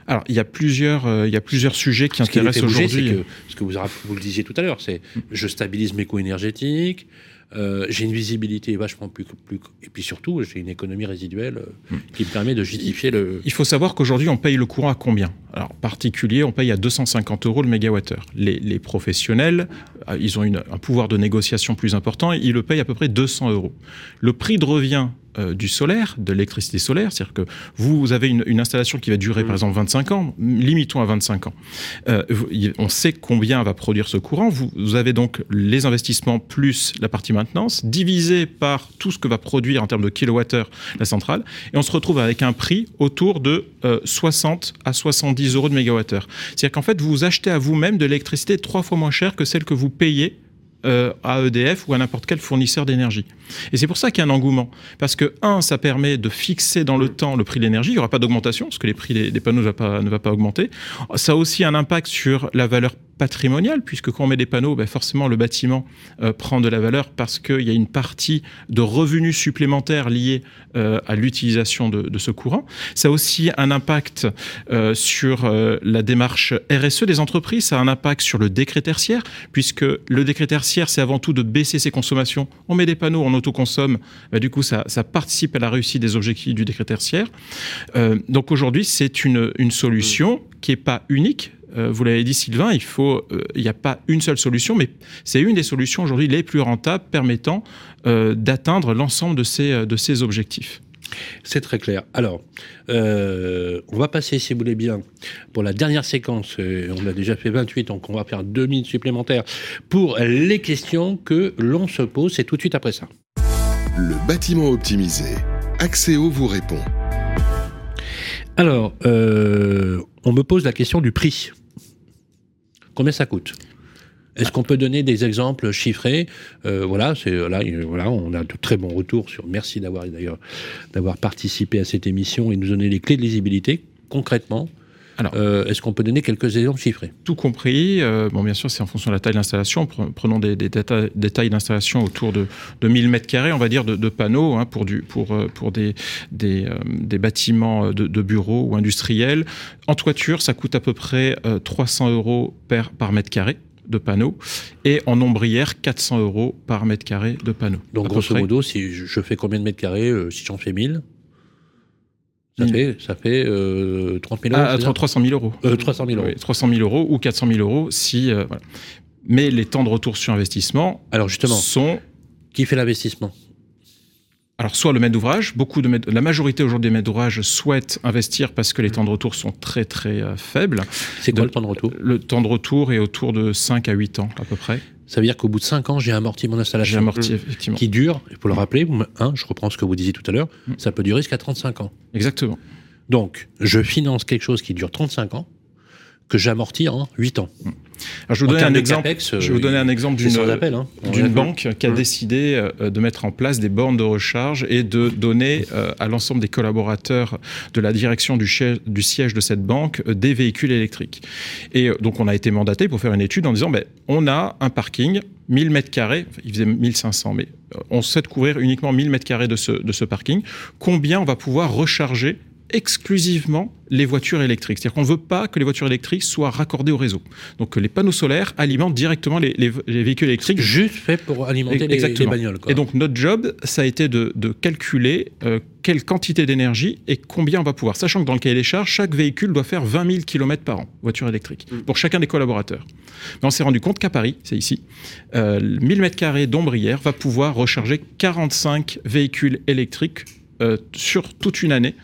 Alors, il y a plusieurs, euh, il y a plusieurs sujets qui
Ce
intéressent aujourd'hui.
que, ce que vous, vous le disiez tout à l'heure, c'est je stabilise mes coûts énergétiques, euh, j'ai une visibilité vachement plus, plus et puis surtout j'ai une économie résiduelle euh, qui me permet de justifier le.
Il faut savoir qu'aujourd'hui, on paye le courant à combien? Alors, particulier, on paye à 250 euros le mégawattheure. Les, les professionnels, euh, ils ont une- un pouvoir de négociation plus important, ils le payent à peu près 200 euros. Le prix de revient euh, du solaire, de l'électricité solaire, c'est-à-dire que vous, avez une, une installation qui va durer par exemple 25 ans, limitons à 25 ans. Euh, on sait combien va produire ce courant. Vous, vous avez donc les investissements plus la partie maintenance, divisé par tout ce que va produire en termes de kilowattheure la centrale, et on se retrouve avec un prix autour de euh, 60 à 70 euros de mégawattheure. C'est-à-dire qu'en fait, vous achetez à vous-même de l'électricité trois fois moins chère que celle que vous payez euh, à EDF ou à n'importe quel fournisseur d'énergie. Et c'est pour ça qu'il y a un engouement. Parce que, un, ça permet de fixer dans le temps le prix de l'énergie. Il n'y aura pas d'augmentation, parce que les prix des, panneaux ne va, pas, pas augmenter. Ça a aussi un impact sur la valeur patrimoniale, puisque quand on met des panneaux, ben forcément le bâtiment euh, prend de la valeur parce qu'il y a une partie de revenus supplémentaires liés euh, à l'utilisation de, ce courant. Ça a aussi un impact euh, sur la démarche RSE des entreprises, ça a un impact sur le décret tertiaire, puisque le décret tertiaire, c'est avant tout de baisser ses consommations. On met des panneaux, on autoconsomme, bah, du coup, ça, participe à la réussite des objectifs du décret tertiaire. Donc aujourd'hui, c'est une solution qui n'est pas unique. Euh, vous l'avez dit, Sylvain, il faut, euh, il n'y a pas une seule solution, mais c'est une des solutions aujourd'hui les plus rentables permettant euh, d'atteindre l'ensemble de ces, de ces objectifs.
C'est très clair. Alors, euh, on va passer, si vous voulez bien, pour la dernière séquence. On a déjà fait 28, donc on va faire deux minutes supplémentaires pour les questions que l'on se pose. C'est tout de suite après ça.
Le bâtiment optimisé. Axéo vous répond.
Alors, euh, on me pose la question du prix. Combien ça coûte? Est-ce qu'on peut donner des exemples chiffrés? Euh, Voilà, c'est là, il- voilà, on a de très bons retours sur. Merci d'avoir d'ailleurs d'avoir participé à cette émission et nous donner les clés de lisibilité. Concrètement. Euh, Est-ce qu'on peut donner quelques exemples chiffrés?
Tout compris. euh, bon, bien sûr, c'est en fonction de la taille de l'installation. Pre- Prenons des, des déta- des tailles d'installation autour de, de 1000 mètres carrés, on va dire, de, de panneaux hein, pour, du, pour, euh, pour des, des, euh, des bâtiments de, de bureaux ou industriels. En toiture, ça coûte à peu près euh, 300 euros par, par mètre carré de panneaux et en ombrière 400 euros par mètre carré de panneaux.
Donc, grosso modo, si je je fais combien de mètres carrés euh, Si j'en fais 1000, ça
Mille.
fait, ça fait euh, 30 000 euros.
Ah,
c'est ça
300 000 euros.
Euh, 300 000 euros.
Oui, 300 000 euros ou 400 000 euros si. euh, voilà. Mais les temps de retour sur investissement
Alors, justement,
sont
qui fait l'investissement?
Alors, soit le maître d'ouvrage, beaucoup de la majorité aujourd'hui des maîtres d'ouvrage souhaitent investir parce que les temps de retour sont très très euh, faibles.
C'est quoi
De-
le temps de retour?
Le temps de retour est autour de 5 à 8 ans à peu près.
Ça veut dire qu'au bout de 5 ans, j'ai amorti mon
J'ai
installation.
amorti effectivement.
Qui dure, il faut le rappeler, hein, je reprends ce que vous disiez tout à l'heure,
Mm.
ça peut durer jusqu'à 35 ans.
Exactement.
Donc, je finance quelque chose qui dure 35 ans, que j'amortis en 8 ans.
Alors, je vais vous donner un exemple.
capex, euh,
je vais vous donner un exemple
C'est
d'une.
Hein.
banque qui a décidé euh, de mettre en place des bornes de recharge et de donner euh, à l'ensemble des collaborateurs de la direction du, siège de cette banque euh, des véhicules électriques. Et euh, donc on a été mandaté pour faire une étude en disant ben, on a un parking 1000 mètres carrés, il faisait 1500, mais euh, on souhaite couvrir uniquement 1000 mètres carrés de ce, de ce parking. Combien on va pouvoir recharger exclusivement les voitures électriques. C'est-à-dire qu'on ne veut pas que les voitures électriques soient raccordées au réseau. Donc que les panneaux solaires alimentent directement les, les- les véhicules électriques
Juste fait pour alimenter les, les
Exactement.
bagnoles. quoi.
et donc notre job, ça a été de, de calculer euh, quelle quantité d'énergie et combien on va pouvoir. Sachant que dans le cahier des charges, chaque véhicule doit faire 20 000 km par an, voiture électrique,
Mm.
pour chacun des collaborateurs. Mais on s'est rendu compte qu'à Paris, c'est ici, euh, 1000 m2 d'ombrière va pouvoir recharger 45 véhicules électriques euh, sur toute une année.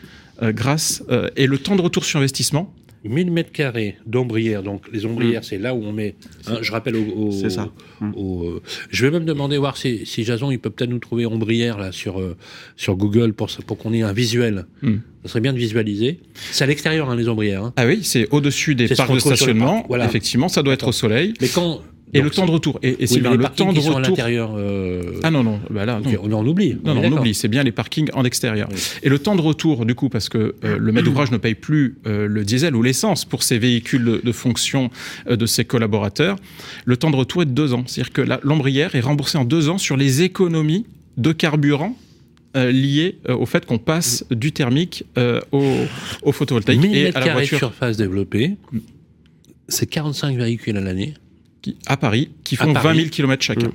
Euh, grâce euh, et le temps de retour sur investissement
1000 mètres carrés d'ombrières. Donc, les ombrières, c'est là où on met. hein, je rappelle au. au-
C'est ça. Mm.
au, euh, je vais même demander voir si, si Jason il peut peut-être nous trouver ombrière là sur euh, sur Google pour pour qu'on ait un visuel.
Mm.
Ça serait bien de visualiser. C'est à l'extérieur hein, les ombrières. hein.
ah oui c'est au-dessus des parcs de stationnement
voilà.
effectivement ça doit être au soleil
Mais quand
et
donc,
le temps de retour et, et
oui,
bien
les
le
parkings
temps de retour
l'intérieur. euh,
ah non non bah là
on en oublie.
Non, non, on oublie, c'est bien les parkings en extérieur.
Oui.
Et le temps de retour, du coup, parce que euh, le maître d'ouvrage ne paye plus euh, le diesel ou l'essence pour ses véhicules de, de fonction de ses collaborateurs, le temps de retour est de deux ans. C'est-à-dire que l'ombrière est remboursée en deux ans sur les économies de carburant euh, liées euh, au fait qu'on passe du thermique euh, au, au photovoltaïque
1000
et à la
carrés de
voiture
surface développée. C'est 45 véhicules à l'année.
Qui- à Paris qui font
Paris.
20 000 km chacun.
Mm.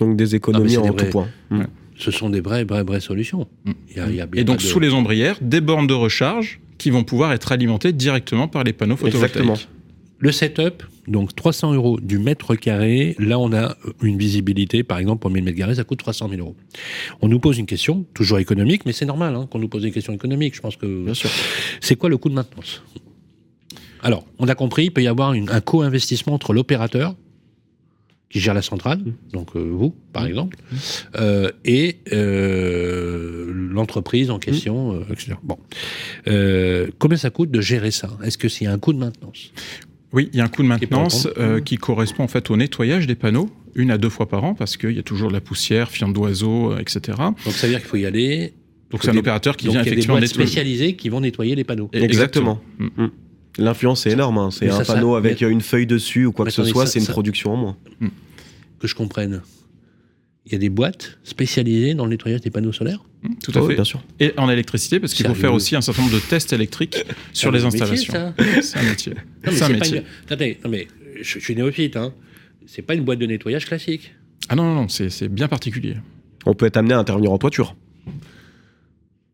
Donc des économies
c'est
en
des
tout point. Mm.
Ouais.
Ce sont des vraies, vraies, vraies solutions.
Mm.
Il y a- il y a- il y a
Et donc,
de-
sous les ombrières, des bornes de recharge qui vont pouvoir être alimentées directement par les panneaux photovoltaïques.
Exactement.
Le setup, donc 300 euros du mètre carré. Là, on a une visibilité, par exemple, pour 1000 mètres carrés, ça coûte 300 000 euros. On nous pose une question, toujours économique, mais c'est normal hein, qu'on nous pose des questions économiques. Je pense que
Bien sûr.
c'est quoi le coût de maintenance? Alors, on a compris, il peut y avoir une- un co-investissement entre l'opérateur qui gère la centrale, donc euh, vous, par exemple, euh, et euh, l'entreprise en question, euh, etc. Bon. Euh, combien ça coûte de gérer ça? Est-ce que s'il y a un coût de maintenance?
Oui, il y a un coût de maintenance
Qui
euh, correspond en fait au nettoyage des panneaux, une à deux fois par an, parce qu'il y a toujours de la poussière, fientes d'oiseaux, etc.
Donc ça veut dire qu'il faut y aller.
Donc c'est un opérateur qui
Donc
vient
il y a des
effectivement nettoyer.
spécialisées qui vont nettoyer les panneaux.
Exactement. L'influence est énorme. hein. C'est un
ça, ça-
panneau avec
mais-
une feuille dessus ou quoi
Mais
que ce soit, c'est une
ça-
production en moins.
Que je comprenne. Il y a des boîtes spécialisées dans le nettoyage des panneaux solaires
Mm, Tout à
Oui,
fait.
bien sûr.
Et en électricité, parce qu'il faut faire aussi un certain nombre de tests électriques sur les installations. C'est un métier. C'est un.
Attendez, non, mais je, suis néophyte, hein. C'est pas une boîte de nettoyage classique.
Ah non, non, non, c'est c'est bien particulier.
On peut être amené à intervenir en toiture.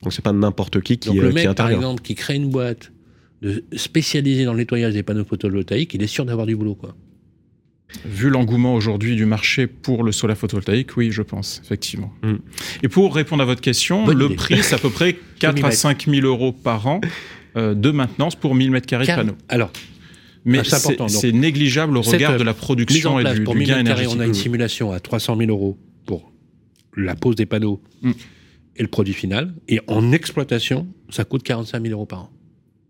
Donc c'est pas n'importe qui qui,
Donc
euh,
le
qui
mec, par
intervient.
exemple, qui crée une boîte de spécialisée dans le nettoyage des panneaux photovoltaïques, il est sûr d'avoir du boulot, quoi.
Vu l'engouement aujourd'hui du marché pour le solaire photovoltaïque, oui, je pense, effectivement.
Mm.
Et pour répondre à votre question,
Bonne
le
idée.
prix, c'est à peu près 4
m'y
à
mettre.
5 000 euros par an euh, de maintenance pour 1000 mètres carrés de
Car-
panneaux.
Alors,
Mais
Ah, c'est
négligeable au regard
euh,
de la production et du,
pour
du
1000
gain énergétique.
on a une simulation à 300 000 euros pour la pose des panneaux
Mm.
et le produit final. Et en exploitation, ça coûte 45 000 euros par an.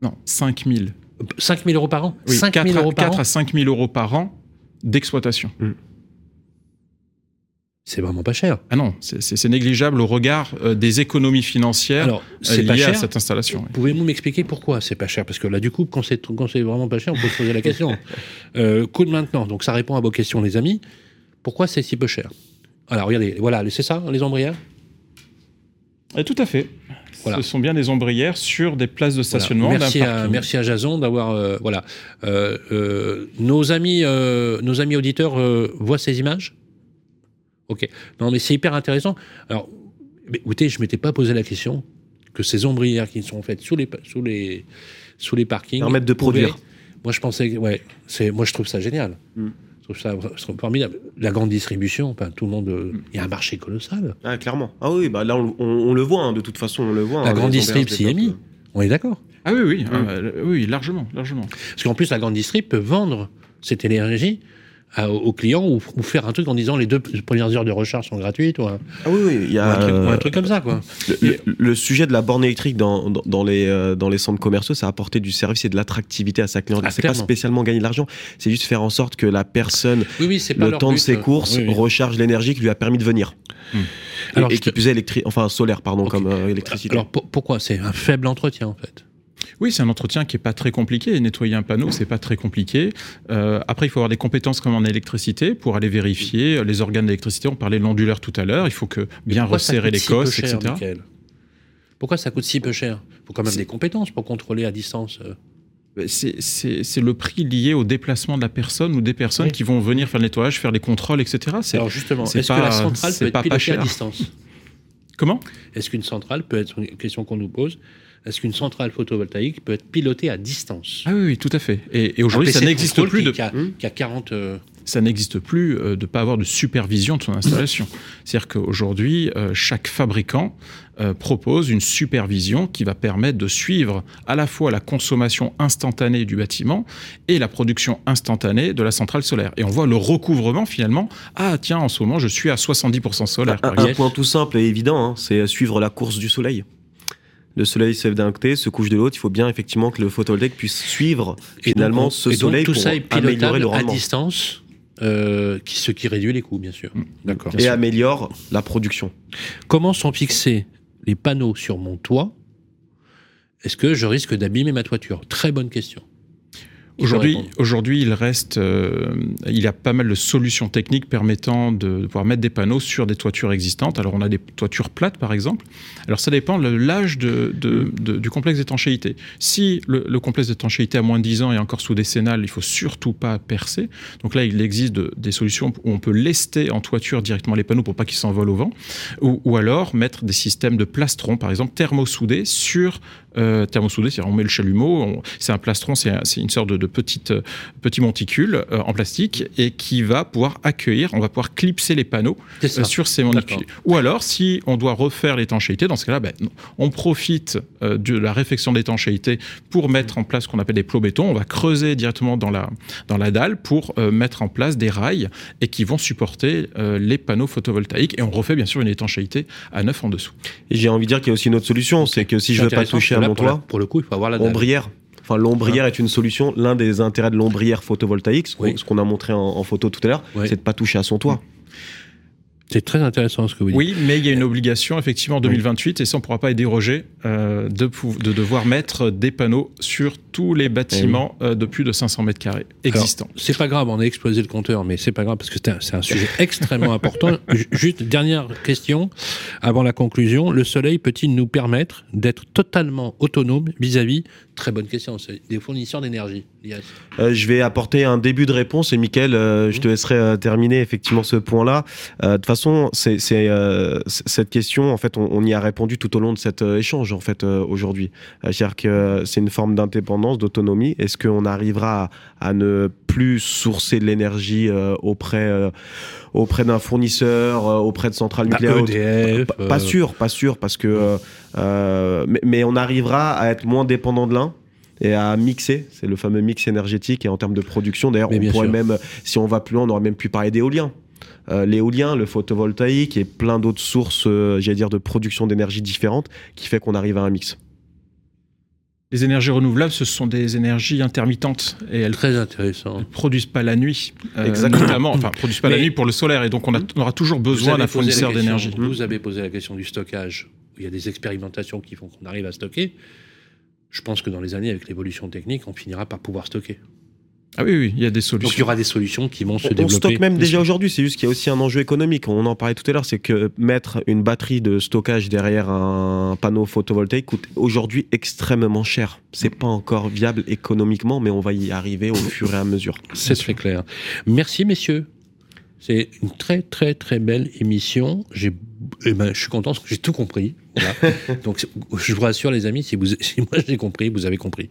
Non, 5 000.
5 000 euros par an
Oui,
5
4,
000
à,
euros par
4
an
à 5 000 euros par an d'exploitation.
c'est vraiment pas cher.
Ah non, c'est négligeable au regard euh, des économies financières Alors, liées pas cher. à cette installation.
Pouvez-vous m'expliquer pourquoi c'est pas cher? Parce que là, du coup, quand c'est vraiment pas cher, on peut se poser la question. euh, coût de maintenant, donc ça répond à vos questions, les amis. Pourquoi c'est si peu cher? Alors, regardez, voilà, c'est ça, les ombrières
et Tout à fait. Ce sont bien des ombrières sur des places de stationnement.
Merci, à, merci à Jason d'avoir. Euh, voilà. Euh, euh, nos, amis, nos amis auditeurs voient ces images? Ok. Non, mais c'est hyper intéressant. Alors, écoutez, je ne m'étais pas posé la question que ces ombrières qui sont faites sous les, sous les, sous les parkings.
Permettent de produire.
moi, je pensais. Ouais, moi, je trouve ça génial. Mm ça formidable. La grande distribution, enfin, tout le monde. Il y a un marché colossal.
Ah, clairement. Ah oui, bah là, on, le voit, hein, de toute façon, on le voit.
La hein, grande distrib s'y est mis. On est d'accord
Ah oui, oui, ah, oui, largement, largement.
Parce qu'en plus, la grande distrib peut vendre cette énergie aux clients ou, faire un truc en disant les deux premières heures de recharge sont gratuites ou un,
ah oui, il y a
un, truc, comme ça quoi.
Le, sujet de la borne électrique dans, dans, les, euh, dans les centres commerciaux, ça a apporté du service et de l'attractivité à sa clientèle. Ah, c'est pas spécialement gagner de l'argent, c'est juste faire en sorte que la personne, le temps de ses courses, recharge l'énergie qui lui a permis de venir. Hmm. Alors, et, qui plus est enfin solaire pardon comme euh, électricité.
Alors pourquoi? C'est un faible entretien en fait
oui, c'est un entretien qui est pas très compliqué. Nettoyer un panneau, c'est pas très compliqué. Euh, après, il faut avoir des compétences comme en électricité pour aller vérifier les organes d'électricité. On parlait de l'onduleur tout à l'heure. Il faut que bien resserrer les cosses, etc.
Pourquoi ça coûte si peu cher? Il faut quand même des compétences pour contrôler à distance. Euh.
Ben, c'est le prix lié au déplacement de la personne ou des personnes qui vont venir faire le nettoyage, faire les contrôles, etc.
Alors justement, est-ce que la centrale peut être pilotée à distance?
Comment?
Est-ce qu'une centrale peut être une question qu'on nous pose? Est-ce qu'une centrale photovoltaïque peut être pilotée à distance
Ah oui, tout à fait. Et, aujourd'hui, ça n'existe plus de.
Qui a, 40. Euh,
ça n'existe plus euh, de ne pas avoir de supervision de son installation. C'est-à-dire qu'aujourd'hui, euh, chaque fabricant propose une supervision qui va permettre de suivre à la fois la consommation instantanée du bâtiment et la production instantanée de la centrale solaire. Et on voit le recouvrement finalement. Ah tiens, en ce moment, je suis à 70% solaire.
Un, point tout simple et évident, hein, c'est suivre la course du soleil le soleil se lève d'un côté, se couche de l'autre. Il faut bien effectivement que le photovoltaïque puisse suivre finalement ce soleil
tout
pour
ça est améliorer le rendement. à distance, euh, qui, ce qui réduit les coûts, bien sûr. Mm,
d'accord. Et améliore la production.
Comment sont fixés les panneaux sur mon toit? Est-ce que je risque d'abîmer ma toiture? Très bonne question.
Aujourd'hui, aujourd'hui, il reste, euh, il y a pas mal de solutions techniques permettant de, pouvoir mettre des panneaux sur des toitures existantes. Alors, on a des toitures plates, par exemple. Alors, ça dépend de l'âge de, du complexe d'étanchéité. Si le, complexe d'étanchéité a moins de 10 ans et encore sous décennale, il faut surtout pas percer. Donc là, il existe des solutions où on peut lester en toiture directement les panneaux pour pas qu'ils s'envolent au vent, ou, ou, alors mettre des systèmes de plastron, par exemple thermosoudés sur euh, thermosoudé, c'est-à-dire on met le chalumeau, c'est un plastron, c'est une sorte de petite, euh, petit monticule euh, en plastique et qui va pouvoir accueillir, on va pouvoir clipser les panneaux euh, sur ces monticules. Ou alors, si on doit refaire l'étanchéité, dans ce cas-là, ben, on profite de la réfection d'étanchéité pour mettre en place ce qu'on appelle des plots béton. On va creuser directement dans la, dans la dalle pour mettre en place des rails et qui vont supporter les panneaux photovoltaïques. Et on refait bien sûr une étanchéité à neuf en dessous.
Et j'ai envie de dire qu'il y a aussi une autre solution, c'est que si je ne veux pas toucher à mon toit,
pour, le coup, il faut avoir la
ombrière. Enfin, l'ombrière est une solution. L'un des intérêts de l'ombrière photovoltaïque, ce qu'on a montré en, photo tout à l'heure, c'est de pas toucher à son toit.
C'est très intéressant ce que vous dites.
Oui, mais il y a une obligation effectivement en 2028 et ça on ne pourra pas y déroger euh, de, de, devoir mettre des panneaux sur tous les bâtiments eh euh, de plus de 500 mètres carrés existants.
C'est pas grave, on a explosé le compteur, mais c'est pas grave parce que c'est un, sujet extrêmement important. Juste dernière question avant la conclusion. Le soleil peut-il nous permettre d'être totalement autonome vis-à-vis Très bonne question. Des fournisseurs d'énergie.
Euh, je vais apporter un début de réponse et Mickaël, euh, je te laisserai euh, terminer effectivement ce point-là. de toute façon, c'est cette question, en fait, on, y a répondu tout au long de cet échange en fait aujourd'hui. C'est-à-dire que c'est une forme d'indépendance, d'autonomie. Est-ce qu'on arrivera à, ne plus sourcer de l'énergie auprès auprès d'un fournisseur, auprès de centrales
nucléaires
pas, pas, sûr, pas sûr, parce que mais, mais on arrivera à être moins dépendant de l'un et à mixer. C'est le fameux mix énergétique et en termes de production. D'ailleurs, on pourrait même, si on va plus loin, on aurait même pu parler d'éolien. Euh, l'éolien, le photovoltaïque et plein d'autres sources, euh, j'allais dire, de production d'énergie différentes qui fait qu'on arrive à un mix.
Les énergies renouvelables, ce sont des énergies intermittentes et elles
Très intéressant.
ne produisent pas la nuit. euh,
Exactement.
Notamment, enfin, produisent pas la nuit pour le solaire et donc on, a- on aura toujours besoin d'un fournisseur d'énergie.
Vous avez posé la question du stockage. Il y a des expérimentations qui font qu'on arrive à stocker. Je pense que dans les années, avec l'évolution technique, on finira par pouvoir stocker.
Ah oui, oui, il y a des
Donc il y
solutions.
aura des solutions qui vont se
On, on
développer.
stocke même déjà aujourd'hui, c'est juste qu'il y a aussi un enjeu économique. On en parlait tout à l'heure, c'est que mettre une batterie de stockage derrière un panneau photovoltaïque coûte aujourd'hui extrêmement cher. C'est pas encore viable économiquement, mais on va y arriver au fur et à mesure.
C'est très clair. Merci, messieurs. C'est une très, très, très belle émission. J'ai, eh ben, je suis content parce que j'ai tout compris. Voilà. Donc, je vous rassure, les amis, si, vous, si moi j'ai compris, vous avez compris.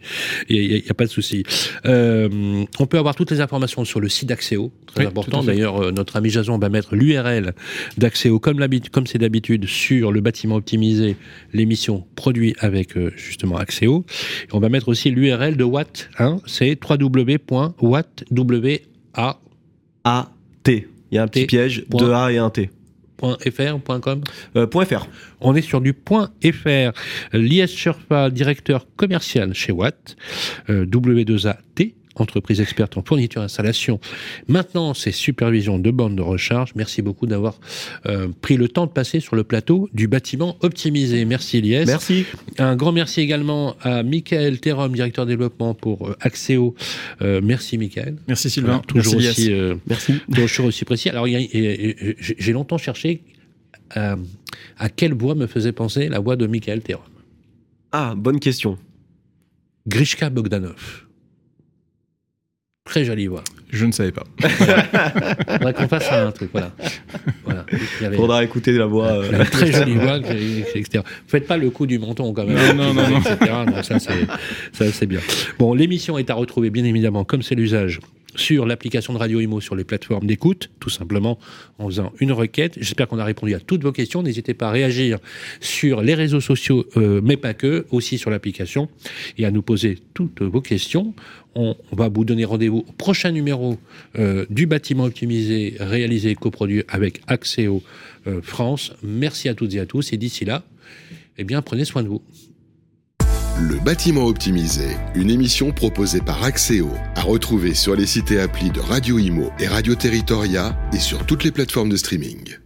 Il n'y a, pas de souci. Euh, on peut avoir toutes les informations sur le site d'Axéo. Très
Oui,
important. D'ailleurs, euh, notre ami Jason va mettre l'URL d'Axéo, comme, c'est d'habitude, sur le bâtiment optimisé, l'émission produit avec euh, justement Axéo. Et on va mettre aussi l'URL de Watt. Hein, c'est www.watt.wa
A, T. Il y a un petit piège,
Point.
deux A et un T.
.fr, .com.
Euh, .fr.
On est sur du .fr. Lies Sherpa, directeur commercial chez Watt, euh, W2AT, entreprise experte en fourniture installation. Maintenant, c'est supervision de bornes de recharge. Merci beaucoup d'avoir euh, pris le temps de passer sur le plateau du bâtiment optimisé. Merci Lies.
Merci.
Un grand merci également à Michael Terom, directeur développement pour euh, Axéo. Euh, merci Michael.
Merci Sylvain.
Toujours
Merci, Lias.
aussi euh,
Merci.
toujours aussi précis. Alors, et- et- j'ai longtemps cherché euh, à quelle voix me faisait penser la voix de Michael Terom.
Ah, bonne question.
Grishka Bogdanov. Très jolie voix.
Je ne savais pas.
Faudrait qu'on fasse un truc, voilà. voilà. Il y avait-
Faudra écouter la voix. euh,
très jolie voix, etc. Faites pas le coup du menton quand même.
Non, non, non, non.
etc. Ça, c'est bien. Bon, l'émission est à retrouver, bien évidemment, comme c'est l'usage, sur l'application de Radio Imo, sur les plateformes d'écoute, tout simplement en faisant une requête. J'espère qu'on a répondu à toutes vos questions. N'hésitez pas à réagir sur les réseaux sociaux, euh, mais pas que, aussi sur l'application, et à nous poser toutes vos questions. On, va vous donner rendez-vous au prochain numéro euh, du bâtiment optimisé, réalisé et coproduit avec Axéo euh, France. Merci à toutes et à tous, et d'ici là, eh bien, prenez soin de vous.
Le bâtiment optimisé, une émission proposée par Axéo, à retrouver sur les sites et applis de Radio Imo et Radio Territoria et sur toutes les plateformes de streaming.